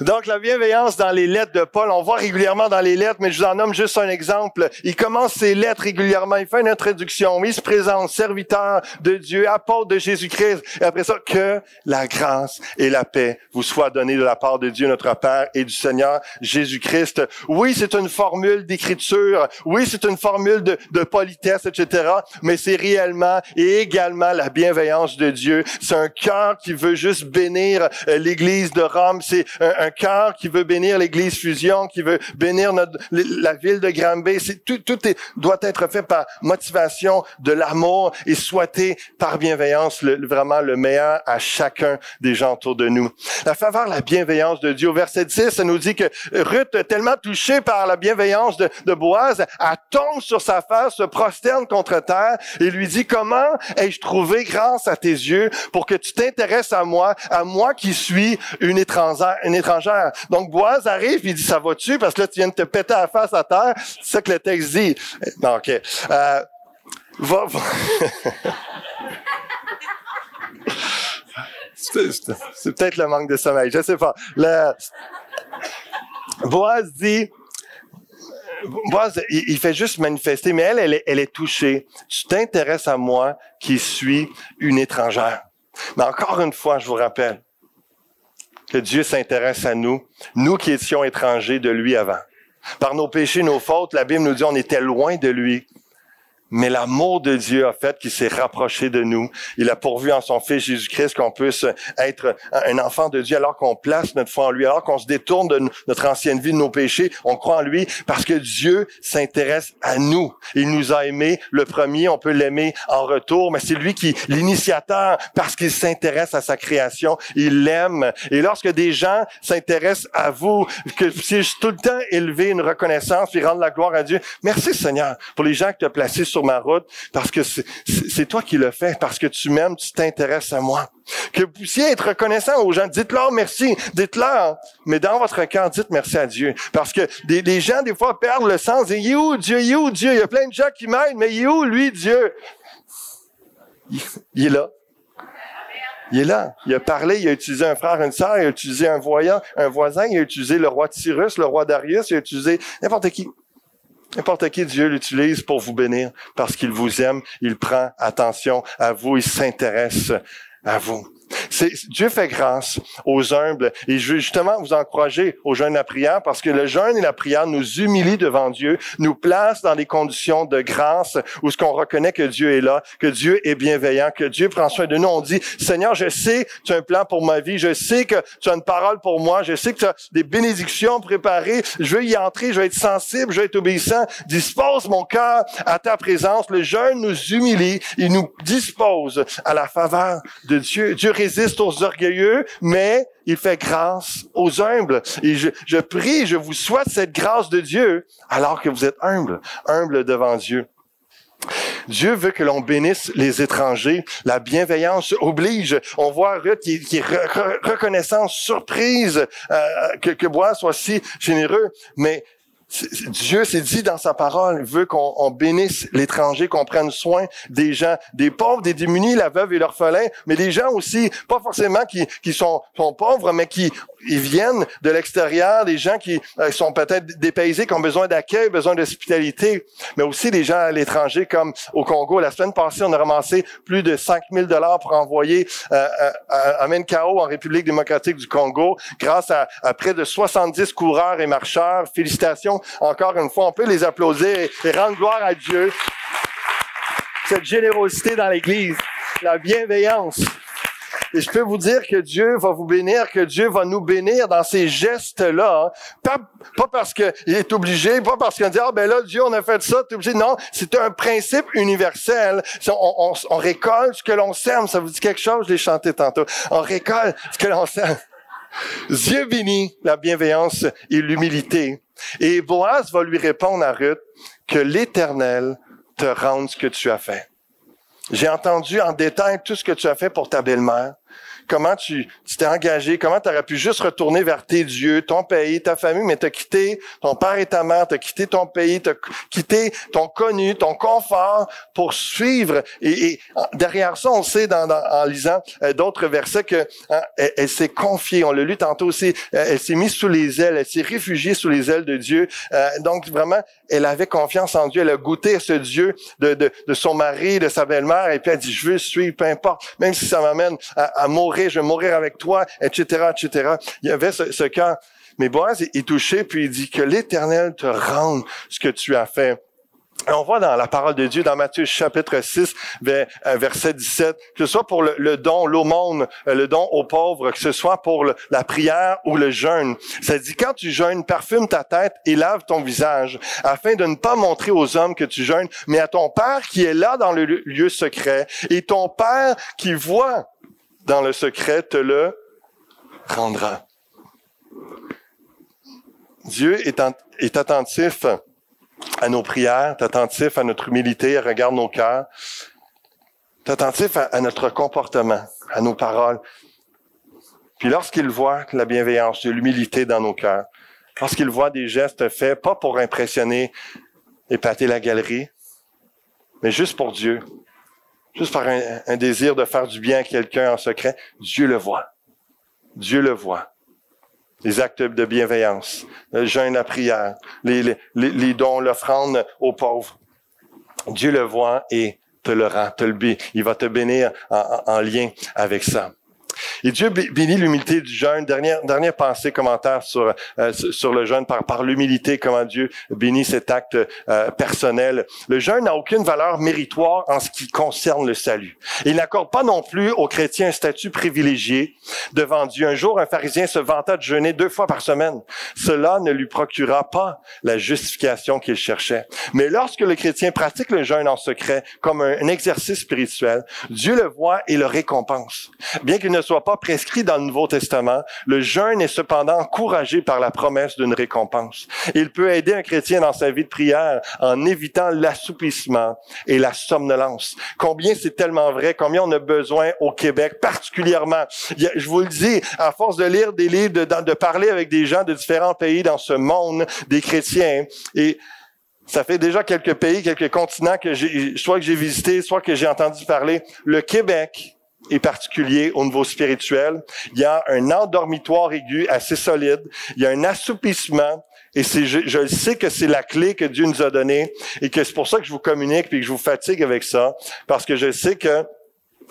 Donc, la bienveillance dans les lettres de Paul, on voit régulièrement dans les lettres, mais je vous en nomme juste un exemple. Il commence ses lettres régulièrement, il fait une introduction, il se présente serviteur de Dieu, apôtre de Jésus-Christ. Et après ça, que la grâce et la paix vous soient données de la part de Dieu notre Père et du Seigneur Jésus-Christ. Oui, c'est une formule d'écriture, oui, c'est une formule de, politesse, etc., mais c'est réellement et également la bienveillance de Dieu. C'est un cœur qui veut juste bénir euh, l'Église de Rome. C'est un un qui veut bénir l'Église Fusion, qui veut bénir notre, la ville de Granby. Tout, tout est, doit être fait par motivation de l'amour et souhaiter par bienveillance le, vraiment le meilleur à chacun des gens autour de nous. La faveur, la bienveillance de Dieu. Au verset 10, ça nous dit que Ruth, tellement touchée par la bienveillance de, de Boaz, elle tombe sur sa face, se prosterne contre terre et lui dit, comment ai-je trouvé grâce à tes yeux pour que tu t'intéresses à moi, à moi qui suis une étrangère, une étrangère? Donc, Boaz arrive, il dit, ça va-tu? Parce que là, tu viens de te péter la face à terre. C'est ça que le texte dit. OK. Euh, va, (laughs) C'est peut-être le manque de sommeil, je sais pas. Le... Boaz dit, Boaz, il, fait juste manifester, mais elle, elle est touchée. Tu t'intéresses à moi qui suis une étrangère. Mais encore une fois, je vous rappelle, que Dieu s'intéresse à nous, nous qui étions étrangers de lui avant. Par nos péchés, nos fautes, la Bible nous dit on était loin de lui mais l'amour de Dieu a fait qu'il s'est rapproché de nous. Il a pourvu en son Fils Jésus-Christ qu'on puisse être un enfant de Dieu alors qu'on place notre foi en lui, alors qu'on se détourne de notre ancienne vie, de nos péchés. On croit en lui parce que Dieu s'intéresse à nous. Il nous a aimés le premier, on peut l'aimer en retour, mais c'est lui qui l'initiateur parce qu'il s'intéresse à sa création. Il l'aime. Et lorsque des gens s'intéressent à vous, que si tout le temps élever une reconnaissance et rendre la gloire à Dieu, merci Seigneur pour les gens que tu as placés sur ma route parce que c'est toi qui le fais, parce que tu m'aimes, tu t'intéresses à moi. Que vous puissiez être reconnaissant aux gens. Dites-leur merci, dites-leur, mais dans votre cœur, dites merci à Dieu. Parce que des, gens, des fois, perdent le sens. Et il est où Dieu? Il est où Dieu? Il y a plein de gens qui m'aident, mais il est où lui, Dieu? il est là. Il est là. Il a parlé, il a utilisé un frère, une sœur, il a utilisé un voyant, un voisin, il a utilisé le roi Cyrus, le roi Darius, il a utilisé n'importe qui. N'importe qui Dieu l'utilise pour vous bénir parce qu'il vous aime, il prend attention à vous, il s'intéresse à vous. Dieu fait grâce aux humbles. Et je veux justement vous encourager au jeûne et la prière parce que le jeûne et la prière nous humilient devant Dieu, nous place dans des conditions de grâce où ce qu'on reconnaît que Dieu est là, que Dieu est bienveillant, que Dieu prend soin de nous. On dit, Seigneur, je sais que tu as un plan pour ma vie, je sais que tu as une parole pour moi, je sais que tu as des bénédictions préparées, je veux y entrer, je veux être sensible, je veux être obéissant. Dispose mon cœur à ta présence. Le jeûne nous humilie, il nous dispose à la faveur de Dieu. Dieu résiste aux orgueilleux, mais il fait grâce aux humbles. Et je, je prie, je vous souhaite cette grâce de Dieu alors que vous êtes humble, humble devant Dieu. Dieu veut que l'on bénisse les étrangers. La bienveillance oblige. On voit Ruth qui, qui est surprise euh, que, que Bois soit si généreux. Mais Dieu s'est dit dans sa parole, il veut qu'on bénisse l'étranger, qu'on prenne soin des gens, des pauvres, des démunis, la veuve et l'orphelin, mais des gens aussi, pas forcément qui, qui sont, sont pauvres, mais qui ils viennent de l'extérieur, des gens qui euh, sont peut-être dépaysés, qui ont besoin d'accueil, besoin d'hospitalité, mais aussi des gens à l'étranger comme au Congo. La semaine passée, on a ramassé plus de 5 000 dollars pour envoyer euh, euh à, à en République démocratique du Congo, grâce à, à, près de 70 coureurs et marcheurs. Félicitations encore une fois. On peut les applaudir et rendre gloire à Dieu. Cette générosité dans l'Église, la bienveillance. Et je peux vous dire que Dieu va vous bénir, que Dieu va nous bénir dans ces gestes-là. Pas, parce qu'il est obligé, pas parce qu'on dit, ah ben là, Dieu, on a fait ça, t'es obligé. Non, c'est un principe universel. On, on, récolte ce que l'on sème. Ça vous dit quelque chose? Je l'ai chanté tantôt. On récolte ce que l'on sème. Dieu bénit la bienveillance et l'humilité. Et Boaz va lui répondre à Ruth que l'Éternel te rende ce que tu as fait. J'ai entendu en détail tout ce que tu as fait pour ta belle-mère comment tu t'es engagé, comment tu aurais pu juste retourner vers tes dieux, ton pays, ta famille, mais t'as quitté ton père et ta mère, t'as quitté ton pays, t'as quitté ton connu, ton confort pour suivre. Et, derrière ça, on sait dans, en lisant euh, d'autres versets que hein, elle, s'est confiée. On l'a lu tantôt aussi. Euh, elle s'est mise sous les ailes, elle s'est réfugiée sous les ailes de Dieu. Euh, donc vraiment, elle avait confiance en Dieu. Elle a goûté ce Dieu de, de, de son mari, de sa belle-mère, et puis elle dit, je veux suivre, peu importe, même si ça m'amène à, à mourir je vais mourir avec toi, etc., etc. Il y avait ce, ce cœur. Mais Boaz est, touché, puis il dit que l'Éternel te rende ce que tu as fait. On voit dans la parole de Dieu, dans Matthieu chapitre 6, euh, verset 17, que ce soit pour le, don, l'aumône, euh, le don aux pauvres, que ce soit pour la prière ou le jeûne. Ça dit, quand tu jeûnes, parfume ta tête et lave ton visage, afin de ne pas montrer aux hommes que tu jeûnes, mais à ton Père qui est là dans le lieu secret, et ton Père qui voit dans le secret te le rendra. Dieu est, est attentif à nos prières, est attentif à notre humilité, il regarde nos cœurs, est attentif à, notre comportement, à nos paroles. Puis lorsqu'il voit la bienveillance, l'humilité dans nos cœurs, lorsqu'il voit des gestes faits, pas pour impressionner et pâter la galerie, mais juste pour Dieu, juste par un, désir de faire du bien à quelqu'un en secret, Dieu le voit. Dieu le voit. Les actes de bienveillance, le jeûne, la prière, les, dons, l'offrande aux pauvres. Dieu le voit et te le rend, te le. Il va te bénir en lien avec ça. Et Dieu bénit l'humilité du jeûne. Dernière, dernière pensée, commentaire sur, euh, sur le jeûne par, par l'humilité, comment Dieu bénit cet acte euh, personnel. Le jeûne n'a aucune valeur méritoire en ce qui concerne le salut. Il n'accorde pas non plus aux chrétiens un statut privilégié devant Dieu. Un jour, un pharisien se vanta de jeûner deux fois par semaine. Cela ne lui procura pas la justification qu'il cherchait. Mais lorsque le chrétien pratique le jeûne en secret comme un, un exercice spirituel, Dieu le voit et le récompense. Bien qu'il ne soit pas prescrit dans le Nouveau Testament, le jeûne est cependant encouragé par la promesse d'une récompense. Il peut aider un chrétien dans sa vie de prière en évitant l'assoupissement et la somnolence. Combien c'est tellement vrai, combien on a besoin au Québec, particulièrement. Je vous le dis, à force de lire des livres, de, de parler avec des gens de différents pays dans ce monde, des chrétiens, et ça fait déjà quelques pays, quelques continents que j'ai, soit que j'ai visité, soit que j'ai entendu parler. Le Québec est particulier au niveau spirituel. Il y a un endormitoire aigu assez solide. Il y a un assoupissement. Et je, je sais que c'est la clé que Dieu nous a donnée et que c'est pour ça que je vous communique et que je vous fatigue avec ça. Parce que je sais que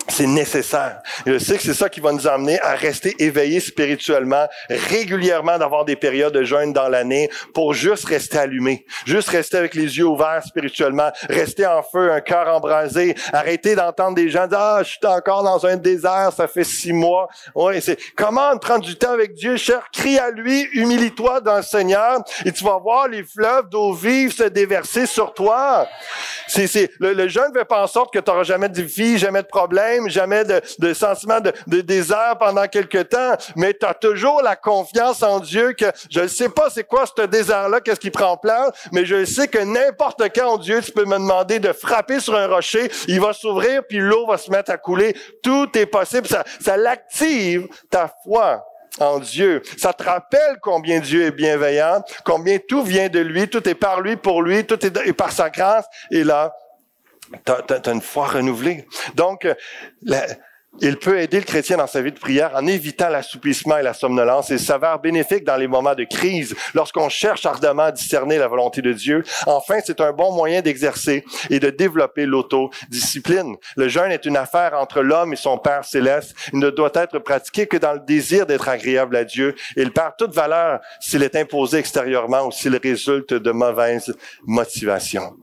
c'est nécessaire. je sais que c'est ça qui va nous amener à rester éveillés spirituellement, régulièrement d'avoir des périodes de jeûne dans l'année pour juste rester allumé, juste rester avec les yeux ouverts spirituellement, rester en feu, un cœur embrasé, arrêter d'entendre des gens dire ah je suis encore dans un désert, ça fait six mois. Ouais, c'est comment prendre du temps avec Dieu, cher, crie à lui, humilie-toi dans le Seigneur et tu vas voir les fleuves d'eau vive se déverser sur toi. C'est c'est le, le jeûne ne fait pas en sorte que tu n'auras jamais de vie, jamais de problème jamais de, de sentiment de, de, désert pendant quelque temps, mais tu as toujours la confiance en Dieu que je ne sais pas c'est quoi ce désert-là, qu'est-ce qui prend place, mais je sais que n'importe quand, Dieu, tu peux me demander de frapper sur un rocher, il va s'ouvrir, puis l'eau va se mettre à couler. Tout est possible. Ça, ça l'active ta foi en Dieu. Ça te rappelle combien Dieu est bienveillant, combien tout vient de lui, tout est par lui, pour lui, tout est par sa grâce. Et là, tu as, une foi renouvelée. Donc, euh, il peut aider le chrétien dans sa vie de prière en évitant l'assoupissement et la somnolence et s'avère bénéfique dans les moments de crise, lorsqu'on cherche ardemment à discerner la volonté de Dieu. Enfin, c'est un bon moyen d'exercer et de développer l'autodiscipline. Le jeûne est une affaire entre l'homme et son Père céleste. Il ne doit être pratiqué que dans le désir d'être agréable à Dieu. Il perd toute valeur s'il est imposé extérieurement ou s'il résulte de mauvaises motivations.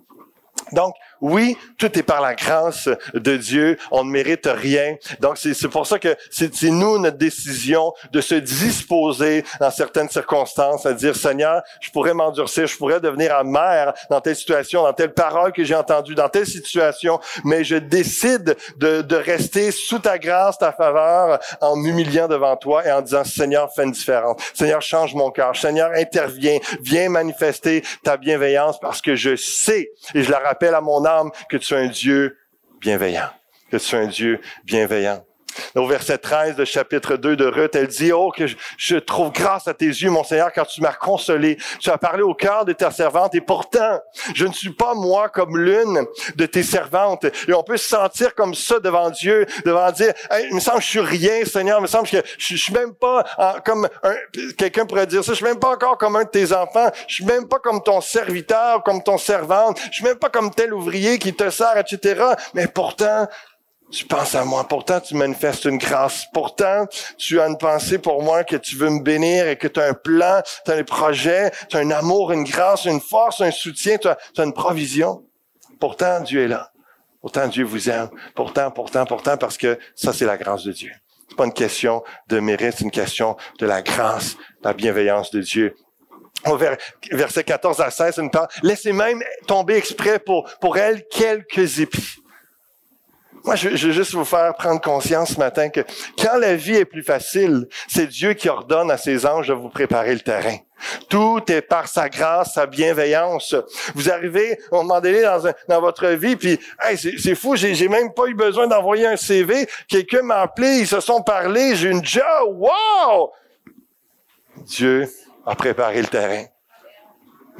Donc, oui, tout est par la grâce de Dieu. On ne mérite rien. Donc, c'est pour ça que c'est nous notre décision de se disposer dans certaines circonstances à dire, Seigneur, je pourrais m'endurcir, je pourrais devenir amer dans telle situation, dans telle parole que j'ai entendue, dans telle situation, mais je décide de, de rester sous ta grâce, ta faveur, en m'humiliant devant toi et en disant, Seigneur, fais une différence. Seigneur, change mon cœur. Seigneur, interviens. Viens manifester ta bienveillance parce que je sais, et je la rappelle à mon que tu es un Dieu bienveillant, que tu es un Dieu bienveillant. Au verset 13 de chapitre 2 de Ruth, elle dit, oh, que je, trouve grâce à tes yeux, mon Seigneur, car tu m'as consolé. Tu as parlé au cœur de ta servante et pourtant, je ne suis pas moi comme l'une de tes servantes. Et on peut se sentir comme ça devant Dieu, devant dire, il me semble que je suis rien, Seigneur, il me semble que je, je suis même pas comme un, quelqu'un pourrait dire ça, je suis même pas encore comme un de tes enfants, je suis même pas comme ton serviteur, comme ton servante, je suis même pas comme tel ouvrier qui te sert, etc. Mais pourtant, tu penses à moi. Pourtant, tu manifestes une grâce. Pourtant, tu as une pensée pour moi que tu veux me bénir et que tu as un plan, tu as un projet, tu as un amour, une grâce, une force, un soutien, tu as, une provision. Pourtant, Dieu est là. Pourtant, Dieu vous aime. Pourtant, pourtant, pourtant, parce que ça, c'est la grâce de Dieu. C'est pas une question de mérite, c'est une question de la grâce, de la bienveillance de Dieu. Verset 14 à 16, une part, laissez même tomber exprès pour elle quelques épis moi, je, je, veux juste vous faire prendre conscience ce matin que quand la vie est plus facile, c'est Dieu qui ordonne à ses anges de vous préparer le terrain. Tout est par sa grâce, sa bienveillance. Vous arrivez au moment donné dans, dans votre vie, puis hey, c'est fou, j'ai même pas eu besoin d'envoyer un CV. Quelqu'un m'a appelé, ils se sont parlé, j'ai une job. Wow! Dieu a préparé le terrain.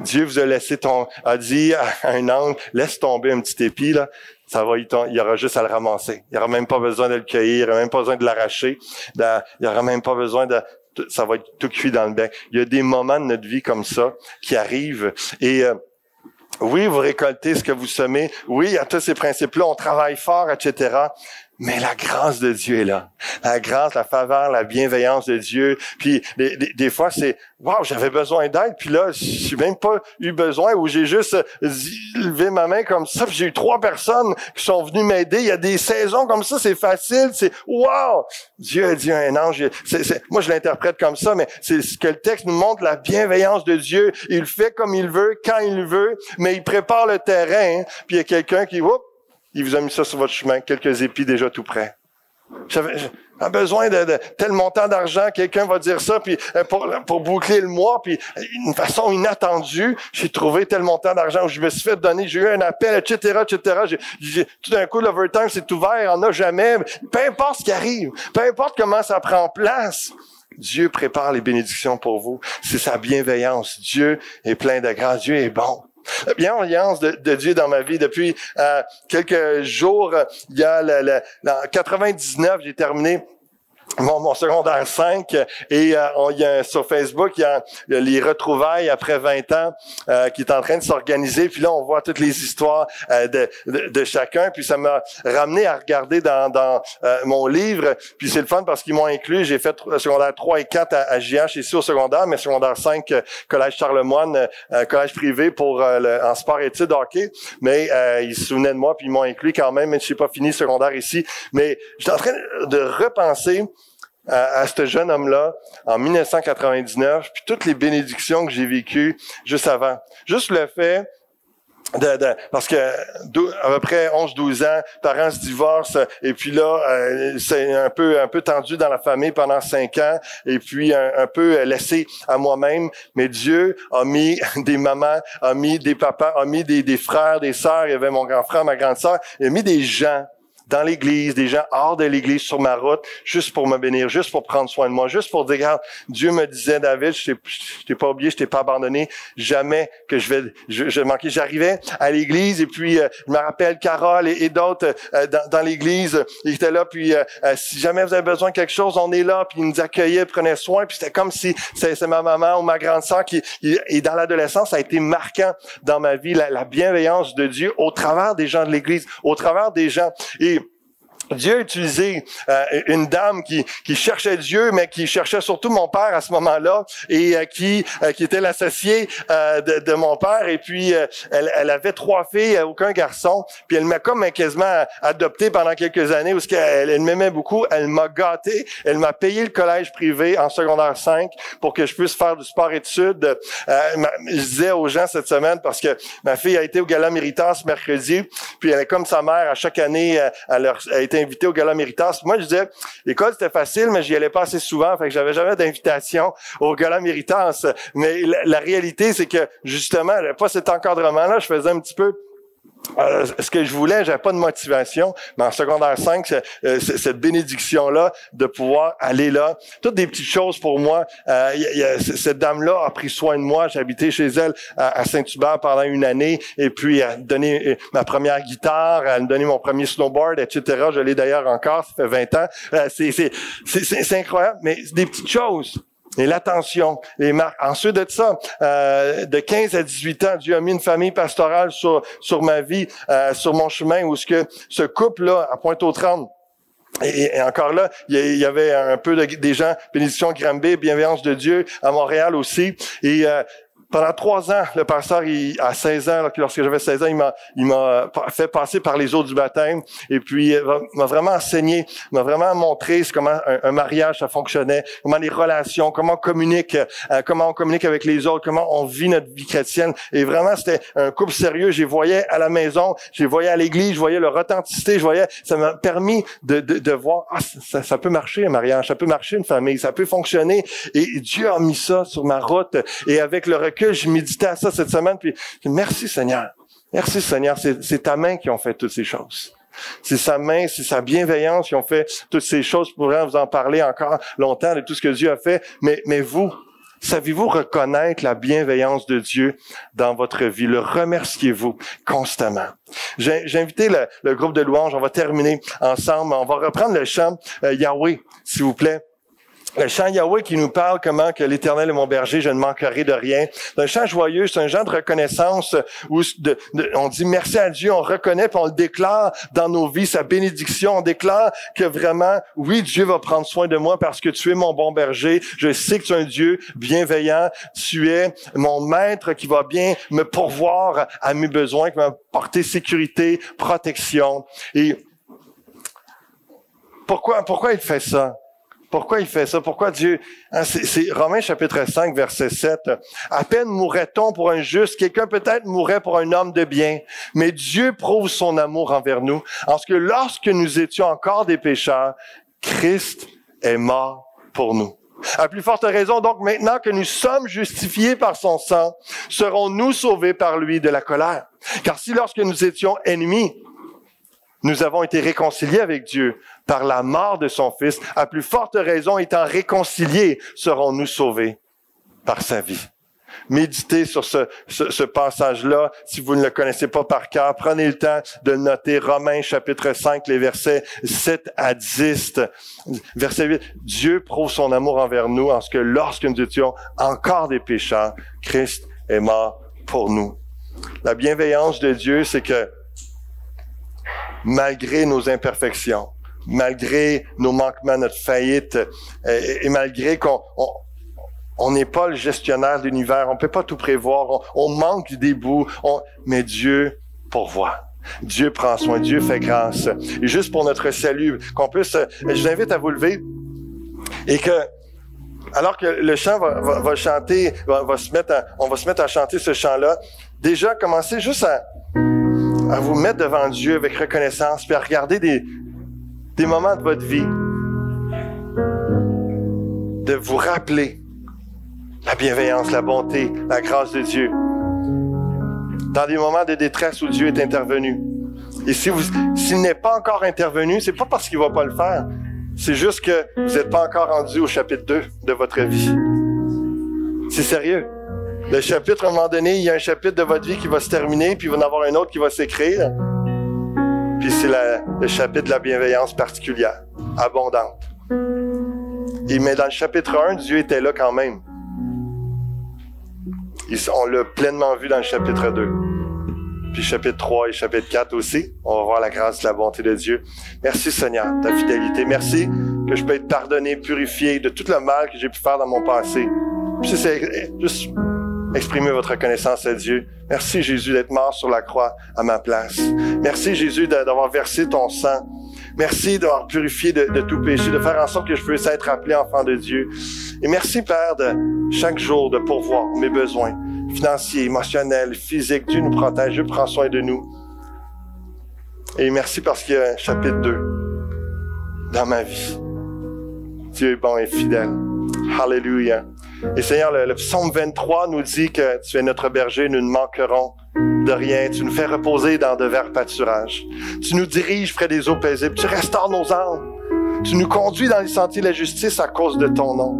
Dieu vous a laissé ton, a dit à un ange, laisse tomber un petit épi, là ça va, il y aura juste à le ramasser. Il n'y aura même pas besoin de le cueillir, il n'y aura même pas besoin de l'arracher. Il n'y aura même pas besoin de, ça va être tout cuit dans le bec. Il y a des moments de notre vie comme ça qui arrivent et euh, oui, vous récoltez ce que vous semez. Oui, il y a tous ces principes-là. On travaille fort, etc. Mais la grâce de Dieu est là. La grâce, la faveur, la bienveillance de Dieu. Puis des, des, fois, c'est Wow, j'avais besoin d'aide, puis là, j'ai même pas eu besoin, ou j'ai juste levé ma main comme ça, puis j'ai eu trois personnes qui sont venues m'aider. Il y a des saisons comme ça, c'est facile, c'est Wow! Dieu a dit un ange. moi, je l'interprète comme ça, mais c'est ce que le texte nous montre, la bienveillance de Dieu. Il fait comme il veut, quand il veut, mais il prépare le terrain, puis il y a quelqu'un qui, oups, il vous a mis ça sur votre chemin, quelques épis déjà tout près. J'avais j'ai besoin de, tel montant d'argent, quelqu'un va dire ça, puis euh, pour, pour boucler le mois, puis d'une façon inattendue, j'ai trouvé tel montant d'argent où je me suis fait donner, j'ai eu un appel, etc., etc. J'ai, tout d'un coup, l'overtime s'est ouvert, on n'a jamais. Peu importe ce qui arrive, peu importe comment ça prend place, Dieu prépare les bénédictions pour vous. C'est sa bienveillance. Dieu est plein de grâce. Dieu est bon. La bienveillance de, de Dieu dans ma vie. Depuis euh, quelques jours, il y a le, le, en 99, j'ai terminé mon, mon, secondaire 5 et euh, on, y a, sur Facebook, il y, a, les retrouvailles après 20 ans euh, qui est en train de s'organiser. Puis là, on voit toutes les histoires euh, de, de, chacun. Puis ça m'a ramené à regarder dans, dans mon livre. Puis c'est le fun parce qu'ils m'ont inclus. J'ai fait secondaire 3 et 4 à, à JH ici au secondaire, mais secondaire 5, collège Charlemagne, collège privé pour le, en sport études hockey. Mais ils se souvenaient de moi puis ils m'ont inclus quand même, mais je n'ai pas fini secondaire ici. Mais j'étais en train de repenser à, ce jeune homme-là en 1999, puis toutes les bénédictions que j'ai vécues juste avant. Juste le fait de, de, parce que à peu près 11-12 ans, parents se divorcent et puis là euh, c'est un peu un peu tendu dans la famille pendant cinq ans et puis un, peu laissé à moi-même. Mais Dieu a mis (laughs) des mamans, a mis des papas, a mis des, des frères, des sœurs. Il y avait mon grand frère, ma grande sœur. Il a mis des gens dans l'église, des gens hors de l'église sur ma route, juste pour me bénir, juste pour prendre soin de moi, juste pour dire, regarde, Dieu me disait, David, je t'ai pas oublié, je t'ai pas abandonné, jamais que je vais, je, je manquais. J'arrivais à l'église et puis euh, je me rappelle Carole et, d'autres euh, dans, dans l'église, ils étaient là, puis euh, si jamais vous avez besoin de quelque chose, on est là, puis ils nous accueillaient, prenaient soin, puis c'était comme si c'est ma maman ou ma grande sœur qui, et dans l'adolescence, ça a été marquant dans ma vie, la, la bienveillance de Dieu au travers des gens de l'église, au travers des gens. Et Dieu a utilisé euh, une dame qui, qui cherchait Dieu, mais qui cherchait surtout mon père à ce moment-là, et euh, qui, euh, qui était l'associé de, de, mon père. Et puis, elle, elle, avait trois filles, aucun garçon. Puis elle m'a comme quasiment adopté pendant quelques années, parce qu'elle elle, m'aimait beaucoup. Elle m'a gâté. Elle m'a payé le collège privé en secondaire 5 pour que je puisse faire du sport-études. je disais aux gens cette semaine, parce que ma fille a été au Gala Méritas mercredi, puis elle est comme sa mère, à chaque année, elle a été invité au Gala Méritas. Moi, je disais, l'école, c'était facile, mais j'y allais pas assez souvent, fait que j'avais jamais d'invitation au Gala Méritas. Mais la, réalité, c'est que, justement, pas cet encadrement-là, je faisais un petit peu euh, ce que je voulais, j'avais pas de motivation, mais en secondaire 5, euh, cette bénédiction-là de pouvoir aller là, toutes des petites choses pour moi. Euh, cette dame-là a pris soin de moi. J'ai habité chez elle à, Saint-Hubert pendant une année, et puis elle a donné ma première guitare, elle m'a donné mon premier snowboard, etc. Je l'ai d'ailleurs encore, ça fait 20 ans. c'est incroyable, mais des petites choses et l'attention, les marques. Ensuite de ça, euh, de 15 à 18 ans, Dieu a mis une famille pastorale sur, sur ma vie, euh, sur mon chemin, où ce que ce couple-là, à Pointe-aux-Trembles, et, encore là, il y avait un peu de, des gens, bénédiction Granby, bienveillance de Dieu à Montréal aussi. Et euh, pendant trois ans, le pasteur, il, à 16 ans, lorsque j'avais 16 ans, il m'a, fait passer par les eaux du baptême et puis m'a vraiment enseigné, m'a vraiment montré comment un, mariage ça fonctionnait, comment les relations, comment on communique, euh, comment on communique avec les autres, comment on vit notre vie chrétienne. Et vraiment, c'était un couple sérieux. Je voyais à la maison, je voyais à l'église, je voyais leur authenticité, je voyais, ça m'a permis de, de, de voir, ah, ça, ça peut marcher un mariage, ça peut marcher une famille, ça peut fonctionner. Et Dieu a mis ça sur ma route et avec le que je méditais à ça cette semaine, puis merci Seigneur. Merci Seigneur, c'est ta main qui ont fait toutes ces choses. C'est sa main, c'est sa bienveillance qui ont fait toutes ces choses. Je pourrais vous en parler encore longtemps de tout ce que Dieu a fait. Mais, mais vous, savez-vous reconnaître la bienveillance de Dieu dans votre vie? Le remerciez-vous constamment? J'ai invité le, groupe de louanges. On va terminer ensemble. On va reprendre le chant euh, Yahweh, s'il vous plaît le chant Yahweh qui nous parle comment que l'Éternel est mon berger, je ne manquerai de rien. Un chant joyeux, c'est un chant de reconnaissance où on dit merci à Dieu, on reconnaît, puis on le déclare dans nos vies, sa bénédiction. On déclare que vraiment, oui, Dieu va prendre soin de moi parce que tu es mon bon berger. Je sais que tu es un Dieu bienveillant. Tu es mon maître qui va bien me pourvoir à mes besoins, qui va porter sécurité, protection. Et pourquoi, pourquoi il fait ça? Pourquoi il fait ça? Pourquoi Dieu... Hein, c'est Romains chapitre 5, verset 7. À peine mourrait-on pour un juste, quelqu'un peut-être mourrait pour un homme de bien, mais Dieu prouve son amour envers nous, en ce que lorsque nous étions encore des pécheurs, Christ est mort pour nous. À plus forte raison, donc, maintenant que nous sommes justifiés par son sang, serons-nous sauvés par lui de la colère? Car si lorsque nous étions ennemis, nous avons été réconciliés avec Dieu par la mort de son Fils, à plus forte raison, étant réconciliés, serons-nous sauvés par sa vie? Méditez sur ce, ce, passage-là. Si vous ne le connaissez pas par cœur, prenez le temps de noter Romains chapitre 5, les versets 7 à 10. Verset 8. Dieu prouve son amour envers nous en ce que lorsque nous étions encore des pécheurs, Christ est mort pour nous. La bienveillance de Dieu, c'est que malgré nos imperfections, malgré nos manquements, notre faillite, et, malgré qu'on on n'est pas le gestionnaire de l'univers, on peut pas tout prévoir, on, manque des bouts, mais Dieu pourvoit. Dieu prend soin, Dieu fait grâce. Et juste pour notre salut, qu'on puisse, je vous invite à vous lever et que, alors que le chant va, chanter, va, se mettre on va se mettre à chanter ce chant-là, déjà commencez juste à, à vous mettre devant Dieu avec reconnaissance, puis à regarder des, des moments de votre vie, de vous rappeler la bienveillance, la bonté, la grâce de Dieu. Dans des moments de détresse où Dieu est intervenu. Et si vous, s'il n'est pas encore intervenu, c'est pas parce qu'il va pas le faire. C'est juste que vous n'êtes pas encore rendu au chapitre 2 de votre vie. C'est sérieux. Le chapitre, à un moment donné, il y a un chapitre de votre vie qui va se terminer, puis il va en avoir un autre qui va s'écrire. Puis c'est le chapitre de la bienveillance particulière, abondante. Mais dans le chapitre 1, Dieu était là quand même on l'a pleinement vu dans le chapitre 2. Puis chapitre 3 et chapitre 4 aussi. On va voir la grâce la bonté de Dieu. Merci Seigneur, ta fidélité. Merci que je peux être pardonné, purifié de tout le mal que j'ai pu faire dans mon passé. Puis c'est juste exprimer votre reconnaissance à Dieu. Merci Jésus d'être mort sur la croix à ma place. Merci Jésus d'avoir versé ton sang. Merci d'avoir purifié de, de, tout péché, de faire en sorte que je puisse être appelé enfant de Dieu. Et merci Père de chaque jour de pourvoir mes besoins financiers, émotionnels, physiques. Dieu nous protège, Dieu prend soin de nous. Et merci parce qu'il y a un chapitre 2 dans ma vie. Dieu est bon et fidèle. Hallelujah. Et Seigneur, le, psaume 23 nous dit que tu es notre berger, nous ne manquerons de rien. Tu nous fais reposer dans de verts pâturages. Tu nous diriges près des eaux paisibles. Tu restaures nos âmes. Tu nous conduis dans les sentiers de la justice à cause de ton nom.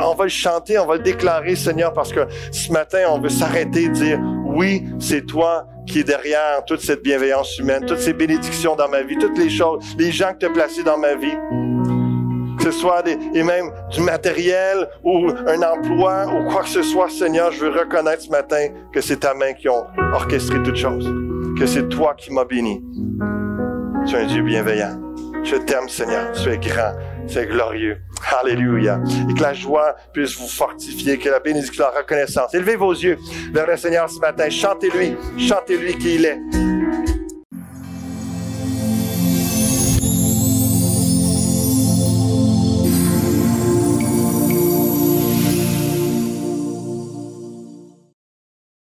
On va le chanter, on va le déclarer, Seigneur, parce que ce matin, on veut s'arrêter et dire, oui, c'est toi qui es derrière toute cette bienveillance humaine, toutes ces bénédictions dans ma vie, toutes les choses, les gens que tu as placés dans ma vie que ce soit des, et même du matériel ou un emploi ou quoi que ce soit, Seigneur, je veux reconnaître ce matin que c'est ta main qui a orchestré toutes choses, que c'est toi qui m'as béni. Tu es un Dieu bienveillant. Je t'aime, Seigneur. Tu es grand, tu es glorieux. Alléluia. Et que la joie puisse vous fortifier, que la bénédiction, la reconnaissance. Élevez vos yeux vers le Seigneur ce matin. Chantez-lui. Chantez-lui qui il est.